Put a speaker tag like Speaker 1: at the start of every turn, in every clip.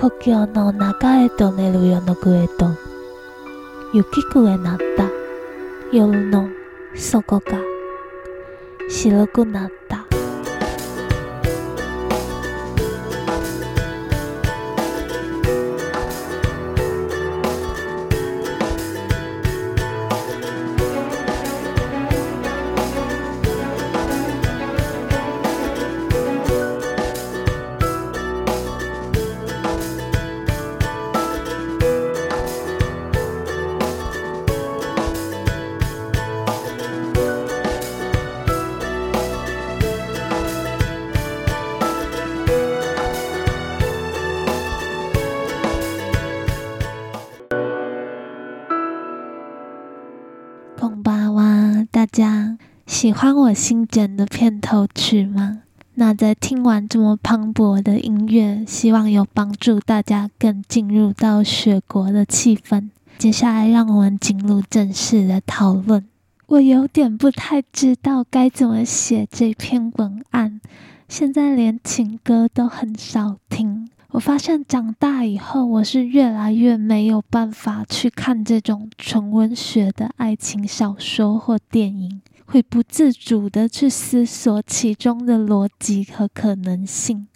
Speaker 1: 故郷の中へと寝る夜の暮へと雪くへなった夜の底が白くなった。大家喜欢我新剪的片头曲吗？那在听完这么磅礴的音乐，希望有帮助大家更进入到雪国的气氛。接下来，让我们进入正式的讨论。我有点不太知道该怎么写这篇文案，现在连情歌都很少听。我发现长大以后，我是越来越没有办法去看这种纯文学的爱情小说或电影，会不自主的去思索其中的逻辑和可能性。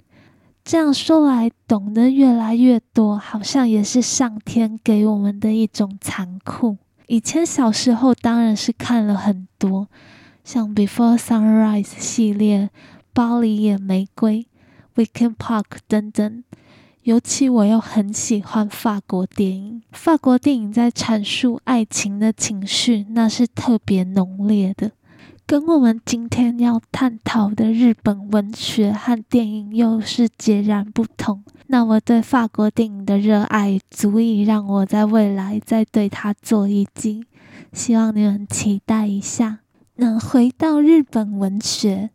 Speaker 1: 这样说来，懂得越来越多，好像也是上天给我们的一种残酷。以前小时候当然是看了很多，像《Before Sunrise》系列、《巴黎野玫瑰》、《Weekend Park》等等。尤其我又很喜欢法国电影，法国电影在阐述爱情的情绪，那是特别浓烈的，跟我们今天要探讨的日本文学和电影又是截然不同。那我对法国电影的热爱，足以让我在未来再对它做一集，希望你们期待一下。那回到日本文学。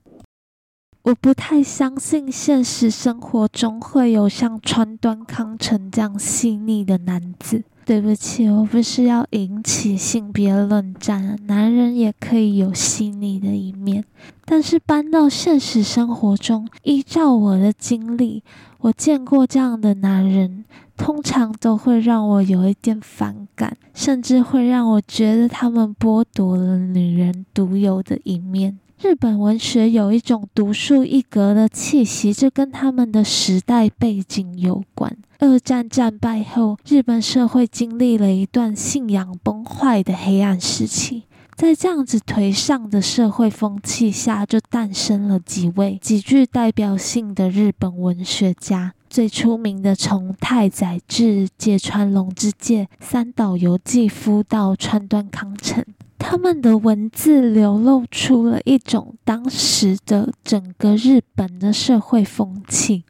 Speaker 1: 我不太相信现实生活中会有像川端康成这样细腻的男子。对不起，我不是要引起性别论战，男人也可以有细腻的一面。但是搬到现实生活中，依照我的经历，我见过这样的男人，通常都会让我有一点反感，甚至会让我觉得他们剥夺了女人独有的一面。日本文学有一种独树一格的气息，这跟他们的时代背景有关。二战战败后，日本社会经历了一段信仰崩坏的黑暗时期。在这样子颓丧的社会风气下，就诞生了几位极具代表性的日本文学家。最出名的，从太宰治、芥川龙之介、三岛由纪夫到川端康成。他们的文字流露出了一种当时的整个日本的社会风气，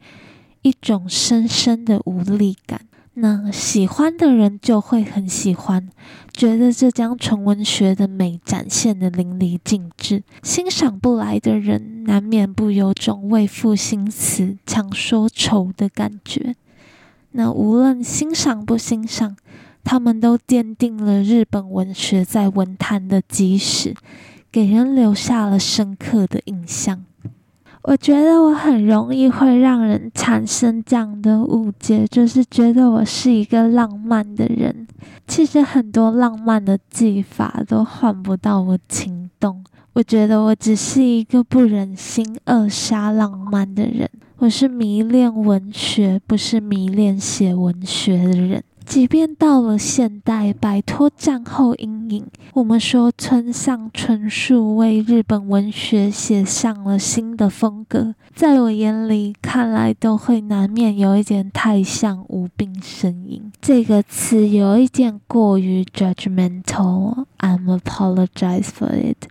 Speaker 1: 一种深深的无力感。那喜欢的人就会很喜欢，觉得这将纯文学的美展现的淋漓尽致；欣赏不来的人，难免不有种为赋新词强说愁的感觉。那无论欣赏不欣赏。他们都奠定了日本文学在文坛的基石，给人留下了深刻的印象。我觉得我很容易会让人产生这样的误解，就是觉得我是一个浪漫的人。其实很多浪漫的技法都换不到我情动。我觉得我只是一个不忍心扼杀浪漫的人。我是迷恋文学，不是迷恋写文学的人。即便到了现代，摆脱战后阴影，我们说村上春树为日本文学写上了新的风格，在我眼里看来都会难免有一点太像无病呻吟。这个词有一点过于 judgmental，I'm apologize for it。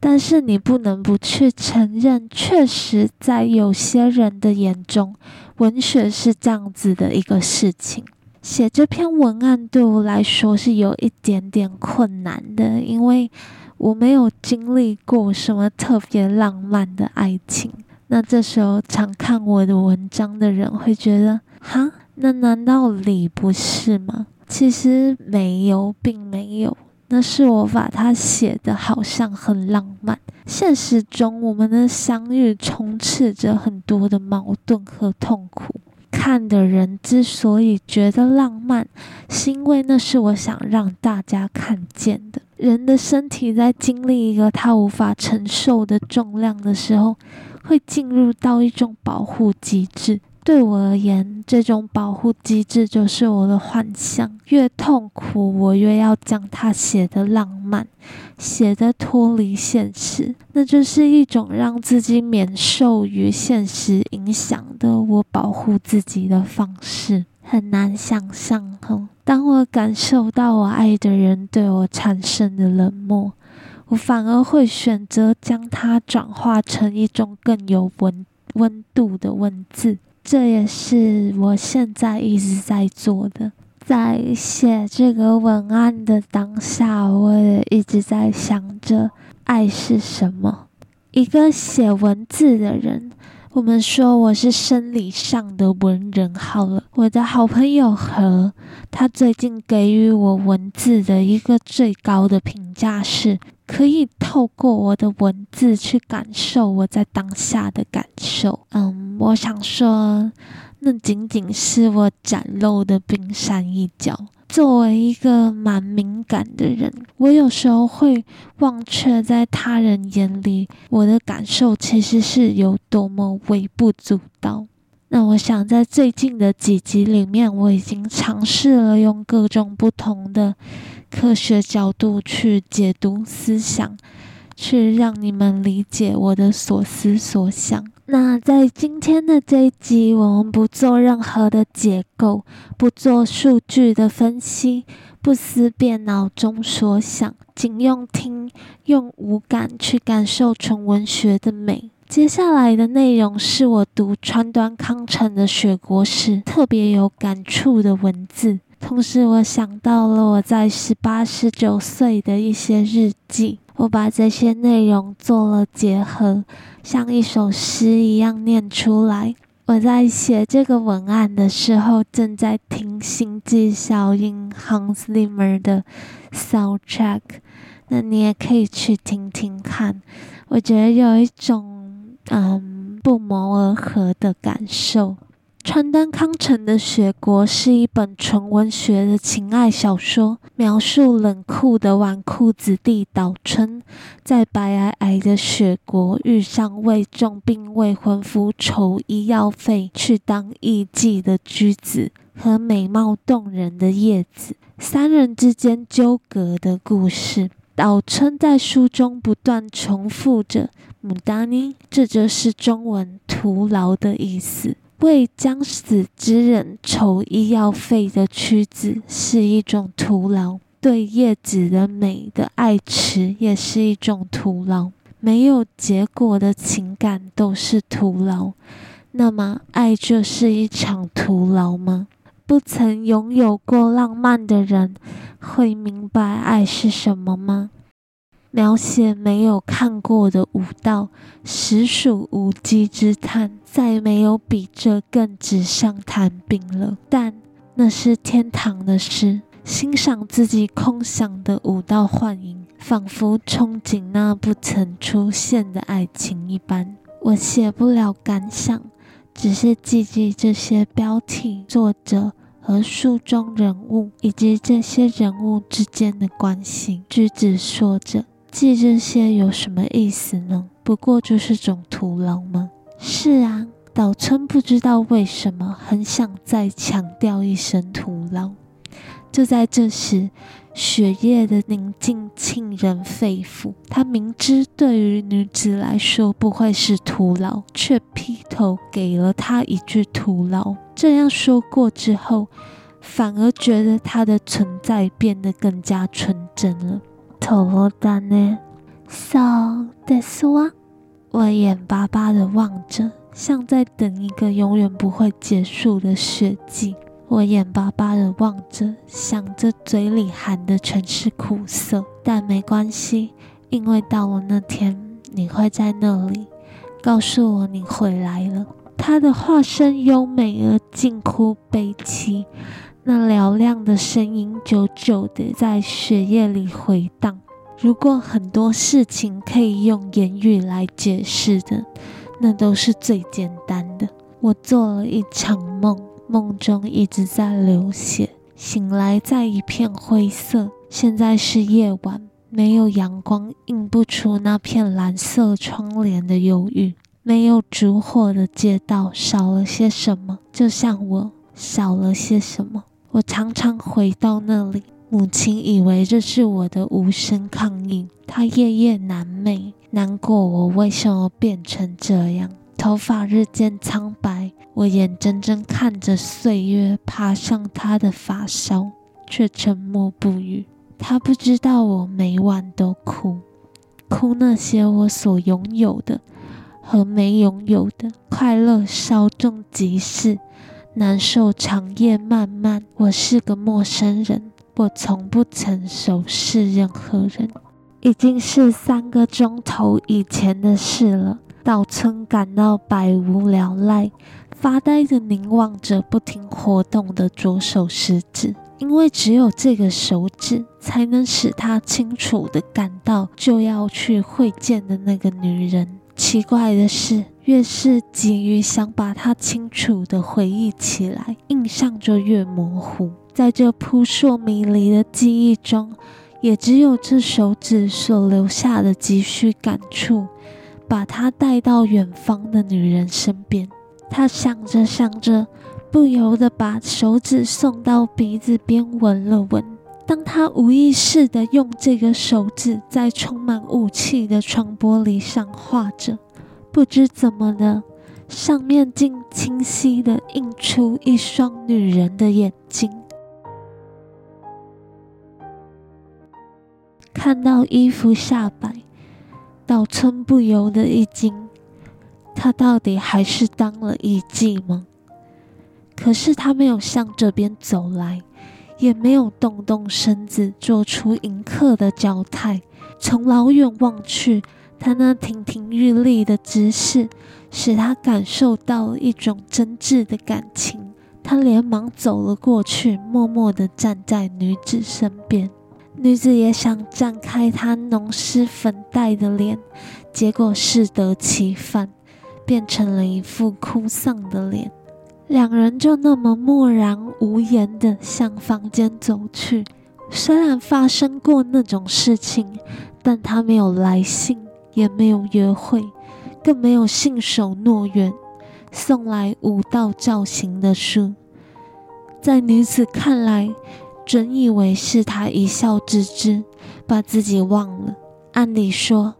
Speaker 1: 但是你不能不去承认，确实在有些人的眼中，文学是这样子的一个事情。写这篇文案对我来说是有一点点困难的，因为我没有经历过什么特别浪漫的爱情。那这时候常看我的文章的人会觉得，哈，那难道你不是吗？其实没有，并没有。那是我把它写的好像很浪漫，现实中我们的相遇充斥着很多的矛盾和痛苦。看的人之所以觉得浪漫，是因为那是我想让大家看见的。人的身体在经历一个他无法承受的重量的时候，会进入到一种保护机制。对我而言，这种保护机制就是我的幻想。越痛苦，我越要将它写得浪漫，写的脱离现实。那就是一种让自己免受于现实影响的我保护自己的方式。很难想象，哦，当我感受到我爱的人对我产生的冷漠，我反而会选择将它转化成一种更有温温度的文字。这也是我现在一直在做的，在写这个文案的当下，我也一直在想着爱是什么。一个写文字的人，我们说我是生理上的文人好了。我的好朋友何，他最近给予我文字的一个最高的评价是。可以透过我的文字去感受我在当下的感受。嗯，我想说，那仅仅是我展露的冰山一角。作为一个蛮敏感的人，我有时候会忘却在他人眼里我的感受其实是有多么微不足道。那我想，在最近的几集里面，我已经尝试了用各种不同的。科学角度去解读思想，去让你们理解我的所思所想。那在今天的这一集，我们不做任何的解构，不做数据的分析，不思辨脑中所想，仅用听，用五感去感受纯文学的美。接下来的内容是我读川端康成的《雪国》时特别有感触的文字。同时，我想到了我在十八、十九岁的一些日记，我把这些内容做了结合，像一首诗一样念出来。我在写这个文案的时候，正在听《星际效应》Hans Zimmer 的 soundtrack，那你也可以去听听看。我觉得有一种嗯不谋而合的感受。川端康成的《雪国》是一本纯文学的情爱小说，描述冷酷的纨绔子弟岛村，在白皑皑的雪国遇上为重病未婚夫筹医药费去当艺妓的居子和美貌动人的叶子，三人之间纠葛的故事。岛村在书中不断重复着“牡丹妮”，这就是中文“徒劳”的意思。为将死之人筹医药费的屈子是一种徒劳，对叶子的美的爱持也是一种徒劳。没有结果的情感都是徒劳，那么爱就是一场徒劳吗？不曾拥有过浪漫的人会明白爱是什么吗？描写没有看过的舞蹈，实属无稽之谈。再没有比这更纸上谈兵了。但那是天堂的事，欣赏自己空想的舞蹈幻影，仿佛憧憬那不曾出现的爱情一般。我写不了感想，只是记记这些标题、作者和书中人物，以及这些人物之间的关系。句子说着。记这些有什么意思呢？不过就是种徒劳吗？是啊，岛村不知道为什么很想再强调一声徒劳。就在这时，雪夜的宁静沁人肺腑。他明知对于女子来说不会是徒劳，却劈头给了她一句徒劳。这样说过之后，反而觉得她的存在变得更加纯真了。头罗丹呢？So this one，我眼巴巴的望着，像在等一个永远不会结束的雪季。我眼巴巴的望着，想着嘴里含的全是苦涩，但没关系，因为到了那天，你会在那里，告诉我你回来了。他的话声优美而近乎悲凄。那嘹亮的声音久久地在血液里回荡。如果很多事情可以用言语来解释的，那都是最简单的。我做了一场梦，梦中一直在流血，醒来在一片灰色。现在是夜晚，没有阳光，映不出那片蓝色窗帘的忧郁。没有烛火的街道少了些什么，就像我少了些什么。我常常回到那里，母亲以为这是我的无声抗议，她夜夜难寐，难过我为什么变成这样。头发日渐苍白，我眼睁睁看着岁月爬上她的发梢，却沉默不语。她不知道我每晚都哭，哭那些我所拥有的。和没拥有的快乐稍纵即逝，难受长夜漫漫。我是个陌生人，我从不曾熟识任何人。已经是三个钟头以前的事了。岛村感到百无聊赖，发呆的凝望着不停活动的左手食指，因为只有这个手指才能使他清楚地感到就要去会见的那个女人。奇怪的是，越是急于想把它清楚地回忆起来，印象就越模糊。在这扑朔迷离的记忆中，也只有这手指所留下的几许感触，把他带到远方的女人身边。他想着想着，不由得把手指送到鼻子边闻了闻。当他无意识地用这个手指在充满雾气的窗玻璃上画着，不知怎么的，上面竟清晰地映出一双女人的眼睛。看到衣服下摆，岛村不由得一惊：他到底还是当了艺妓吗？可是他没有向这边走来。也没有动动身子，做出迎客的脚态。从老远望去，他那亭亭玉立的姿势，使他感受到了一种真挚的感情。他连忙走了过去，默默地站在女子身边。女子也想绽开她浓湿粉黛的脸，结果适得其反，变成了一副哭丧的脸。两人就那么默然无言地向房间走去。虽然发生过那种事情，但他没有来信，也没有约会，更没有信守诺言，送来五道造型的书。在女子看来，准以为是他一笑置之，把自己忘了。按理说。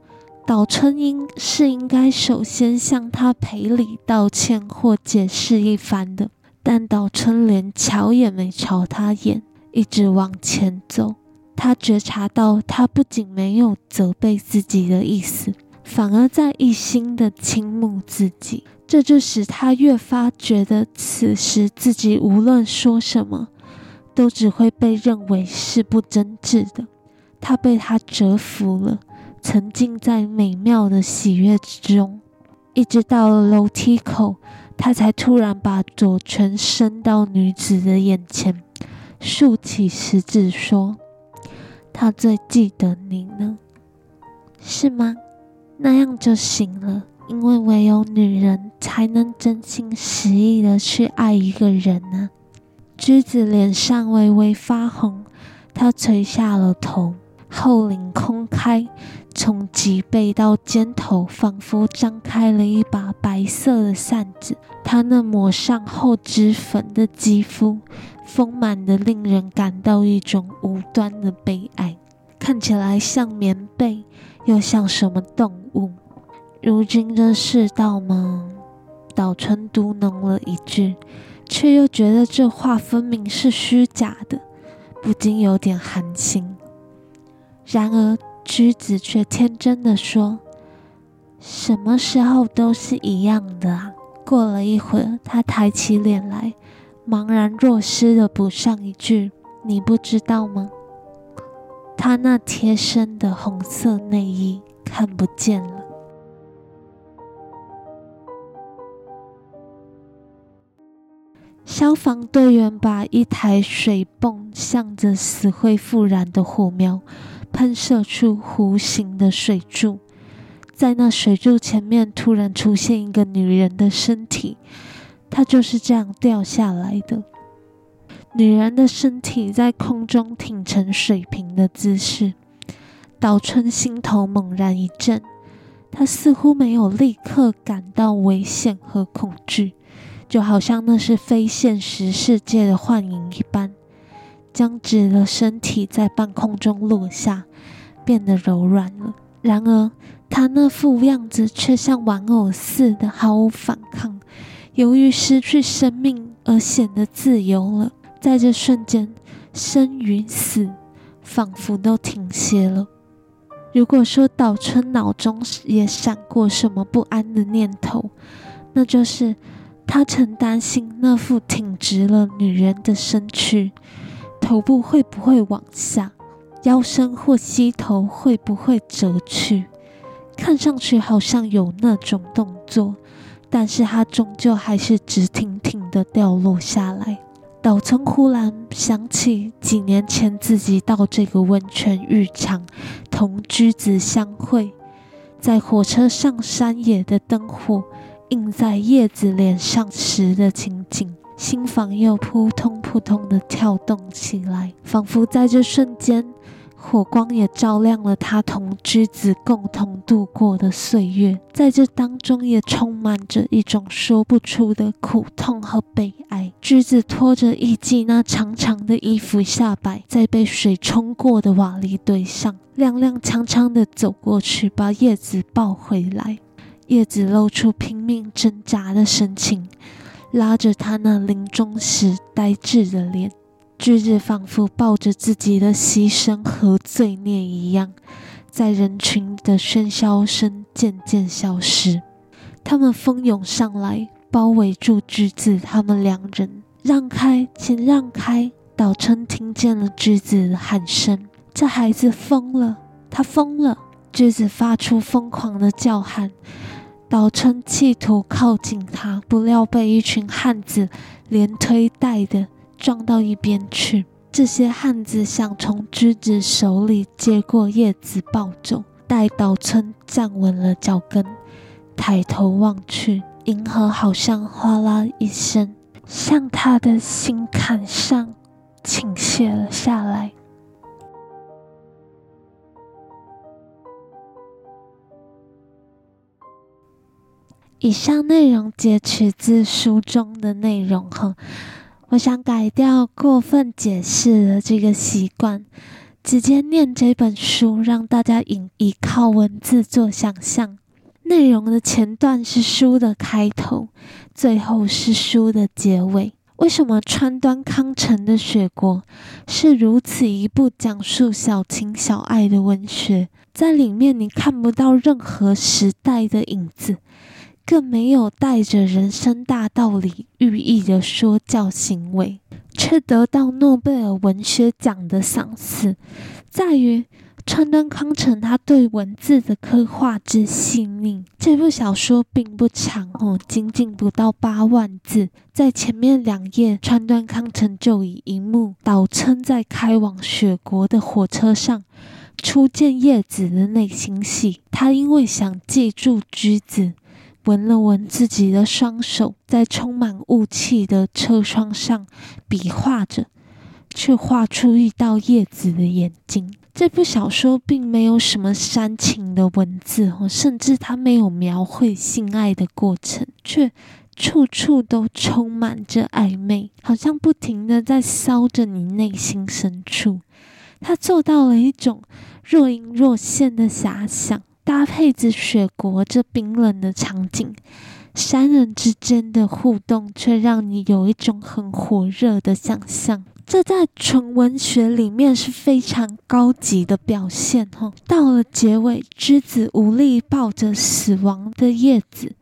Speaker 1: 岛春英是应该首先向他赔礼道歉或解释一番的，但岛春连瞧也没瞧他眼，一直往前走。他觉察到，他不仅没有责备自己的意思，反而在一心的倾慕自己，这就使他越发觉得，此时自己无论说什么，都只会被认为是不真挚的。他被他折服了。沉浸在美妙的喜悦之中，一直到楼梯口，他才突然把左拳伸到女子的眼前，竖起食指说：“他最记得你呢，是吗？那样就行了，因为唯有女人才能真心实意的去爱一个人呢。”栀子脸上微微发红，她垂下了头，后领空开。从脊背到肩头，仿佛张开了一把白色的扇子。她那抹上厚脂粉的肌肤，丰满的令人感到一种无端的悲哀，看起来像棉被，又像什么动物。如今的世道吗？岛村嘟哝了一句，却又觉得这话分明是虚假的，不禁有点寒心。然而。栀子却天真的说：“什么时候都是一样的啊。”过了一会儿，他抬起脸来，茫然若失的补上一句：“你不知道吗？”他那贴身的红色内衣看不见了。消防队员把一台水泵向着死灰复燃的火苗。喷射出弧形的水柱，在那水柱前面突然出现一个女人的身体，它就是这样掉下来的。女人的身体在空中挺成水平的姿势，岛春心头猛然一震，她似乎没有立刻感到危险和恐惧，就好像那是非现实世界的幻影一般。僵直的身体在半空中落下，变得柔软了。然而，她那副样子却像玩偶似的毫无反抗，由于失去生命而显得自由了。在这瞬间，生与死仿佛都停歇了。如果说岛村脑中也闪过什么不安的念头，那就是他曾担心那副挺直了女人的身躯，头部会不会往下，腰身或膝头会不会折去，看上去好像有那种动作，但是它终究还是直挺挺的掉落下来。岛村忽然想起几年前自己到这个温泉浴场同居子相会，在火车上山野的灯火映在叶子脸上时的情景，心房又扑通扑通的跳动起来，仿佛在这瞬间。火光也照亮了他同之子共同度过的岁月，在这当中也充满着一种说不出的苦痛和悲哀。之子拖着艺伎那长长的衣服下摆在被水冲过的瓦砾堆上，踉踉跄跄地走过去，把叶子抱回来。叶子露出拼命挣扎的神情，拉着他那临终时呆滞的脸。橘子仿佛抱着自己的牺牲和罪孽一样，在人群的喧嚣声渐渐消失。他们蜂拥上来，包围住橘子。他们两人让开，请让开！岛村听见了橘子的喊声：“这孩子疯了，他疯了！”橘子发出疯狂的叫喊。岛村企图靠近他，不料被一群汉子连推带的。撞到一边去！这些汉子想从橘子手里接过叶子抱走。待岛村站稳了脚跟，抬头望去，银河好像哗啦一声，向他的心坎上倾泻了下来。以上内容截取自书中的内容，哈。我想改掉过分解释的这个习惯，直接念这本书，让大家引依靠文字做想象。内容的前段是书的开头，最后是书的结尾。为什么川端康成的《雪国》是如此一部讲述小情小爱的文学？在里面你看不到任何时代的影子。更没有带着人生大道理寓意的说教行为，却得到诺贝尔文学奖的赏识，在于川端康成他对文字的刻画之细腻。这部小说并不长哦，仅仅不到八万字，在前面两页，川端康成就以一幕倒撑在开往雪国的火车上初见叶子的内心戏。他因为想记住橘子。闻了闻自己的双手，在充满雾气的车窗上比划着，却画出一道叶子的眼睛。这部小说并没有什么煽情的文字，甚至它没有描绘性爱的过程，却处处都充满着暧昧，好像不停的在烧着你内心深处。他做到了一种若隐若现的遐想。搭配着雪国这冰冷的场景，三人之间的互动却让你有一种很火热的想象。这在纯文学里面是非常高级的表现。哈，到了结尾，之子无力抱着死亡的叶子，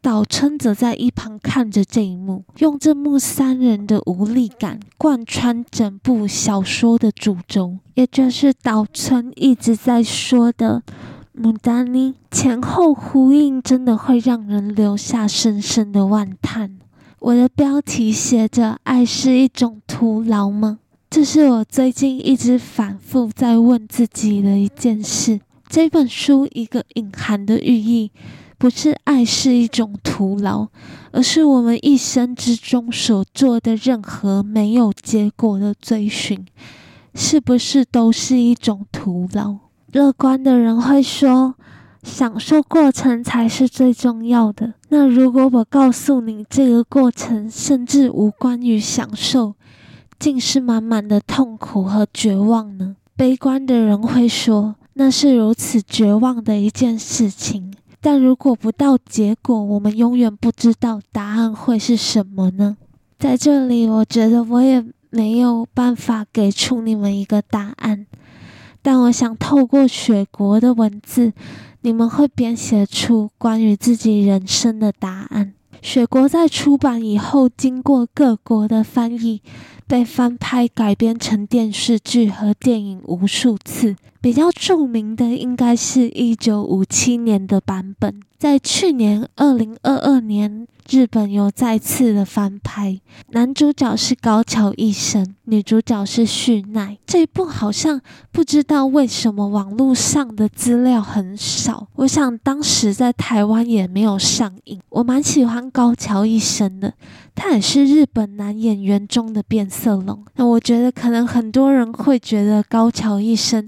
Speaker 1: 岛村则在一旁看着这一幕，用这幕三人的无力感贯穿整部小说的主轴，也就是岛村一直在说的。牡丹妮前后呼应，真的会让人留下深深的万叹。我的标题写着“爱是一种徒劳吗？”这是我最近一直反复在问自己的一件事。这本书一个隐含的寓意，不是爱是一种徒劳，而是我们一生之中所做的任何没有结果的追寻，是不是都是一种徒劳？乐观的人会说，享受过程才是最重要的。那如果我告诉你，这个过程甚至无关于享受，竟是满满的痛苦和绝望呢？悲观的人会说，那是如此绝望的一件事情。但如果不到结果，我们永远不知道答案会是什么呢？在这里，我觉得我也没有办法给出你们一个答案，但我想透过雪国的文字，你们会编写出关于自己人生的答案。雪国在出版以后，经过各国的翻译。被翻拍改编成电视剧和电影无数次，比较著名的应该是一九五七年的版本。在去年二零二二年，日本有再次的翻拍，男主角是高桥一生，女主角是绪奈。这一部好像不知道为什么网络上的资料很少，我想当时在台湾也没有上映。我蛮喜欢高桥一生的。他也是日本男演员中的变色龙。那我觉得可能很多人会觉得高桥一生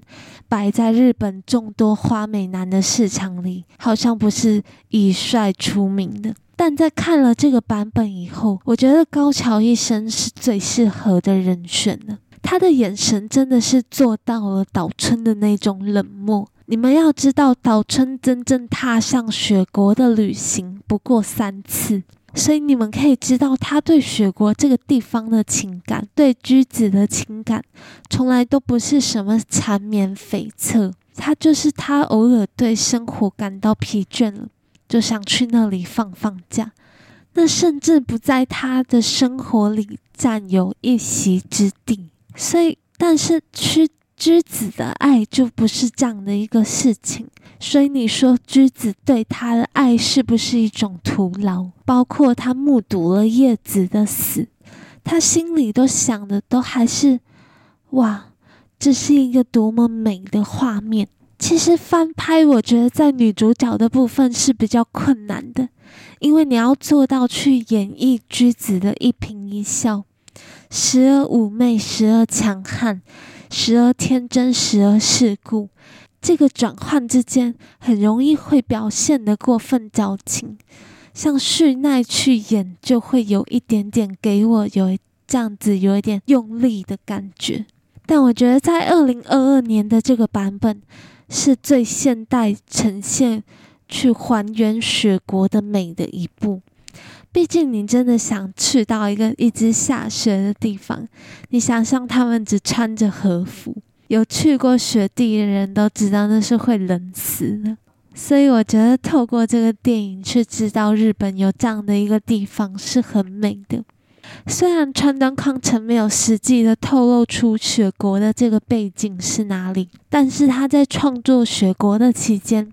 Speaker 1: 摆在日本众多花美男的市场里，好像不是以帅出名的。但在看了这个版本以后，我觉得高桥一生是最适合的人选了。他的眼神真的是做到了岛村的那种冷漠。你们要知道，岛村真正踏上雪国的旅行不过三次。所以你们可以知道，他对雪国这个地方的情感，对居子的情感，从来都不是什么缠绵悱恻。他就是他偶尔对生活感到疲倦了，就想去那里放放假。那甚至不在他的生活里占有一席之地。所以，但是去。居子的爱就不是这样的一个事情，所以你说居子对他的爱是不是一种徒劳？包括他目睹了叶子的死，他心里都想的都还是哇，这是一个多么美的画面。其实翻拍，我觉得在女主角的部分是比较困难的，因为你要做到去演绎居子的一颦一笑，时而妩媚，时而强悍。时而天真，时而世故，这个转换之间很容易会表现的过分矫情。像绪奈去演，就会有一点点给我有这样子有一点用力的感觉。但我觉得在二零二二年的这个版本是最现代呈现，去还原雪国的美的一部。毕竟，你真的想去到一个一直下雪的地方，你想象他们只穿着和服，有去过雪地的人都知道那是会冷死的。所以，我觉得透过这个电影去知道日本有这样的一个地方是很美的。虽然川端康成没有实际的透露出雪国的这个背景是哪里，但是他在创作雪国的期间。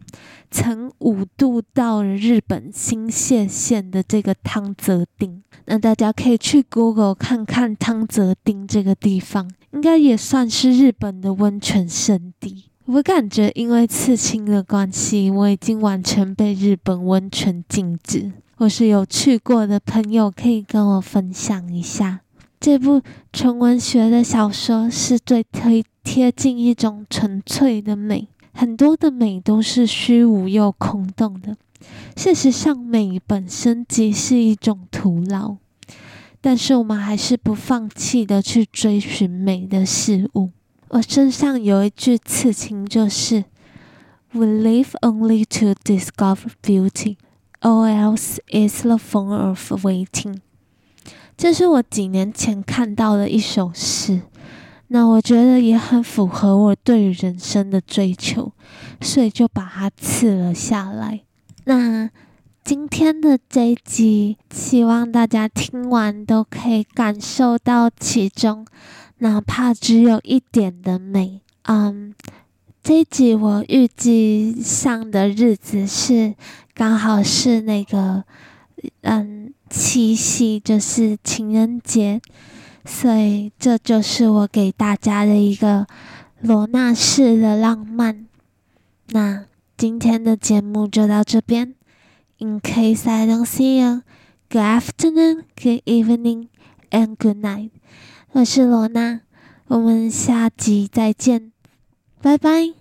Speaker 1: 曾五度到了日本新泻县的这个汤泽町，那大家可以去 Google 看看汤泽町这个地方，应该也算是日本的温泉圣地。我感觉因为刺青的关系，我已经完全被日本温泉禁止。或是有去过的朋友可以跟我分享一下，这部纯文学的小说是最贴贴近一种纯粹的美。很多的美都是虚无又空洞的。事实上，美本身即是一种徒劳，但是我们还是不放弃的去追寻美的事物。我身上有一句刺青，就是 "We live only to discover beauty, or else is the form of waiting"。这是我几年前看到的一首诗。那我觉得也很符合我对于人生的追求，所以就把它刺了下来。那今天的这一集，希望大家听完都可以感受到其中，哪怕只有一点的美。嗯，这一集我预计上的日子是刚好是那个嗯七夕，就是情人节。所以，这就是我给大家的一个罗纳式的浪漫。那今天的节目就到这边。In case I don't see you, Good afternoon, good evening, and good night。我是罗娜，我们下集再见，拜拜。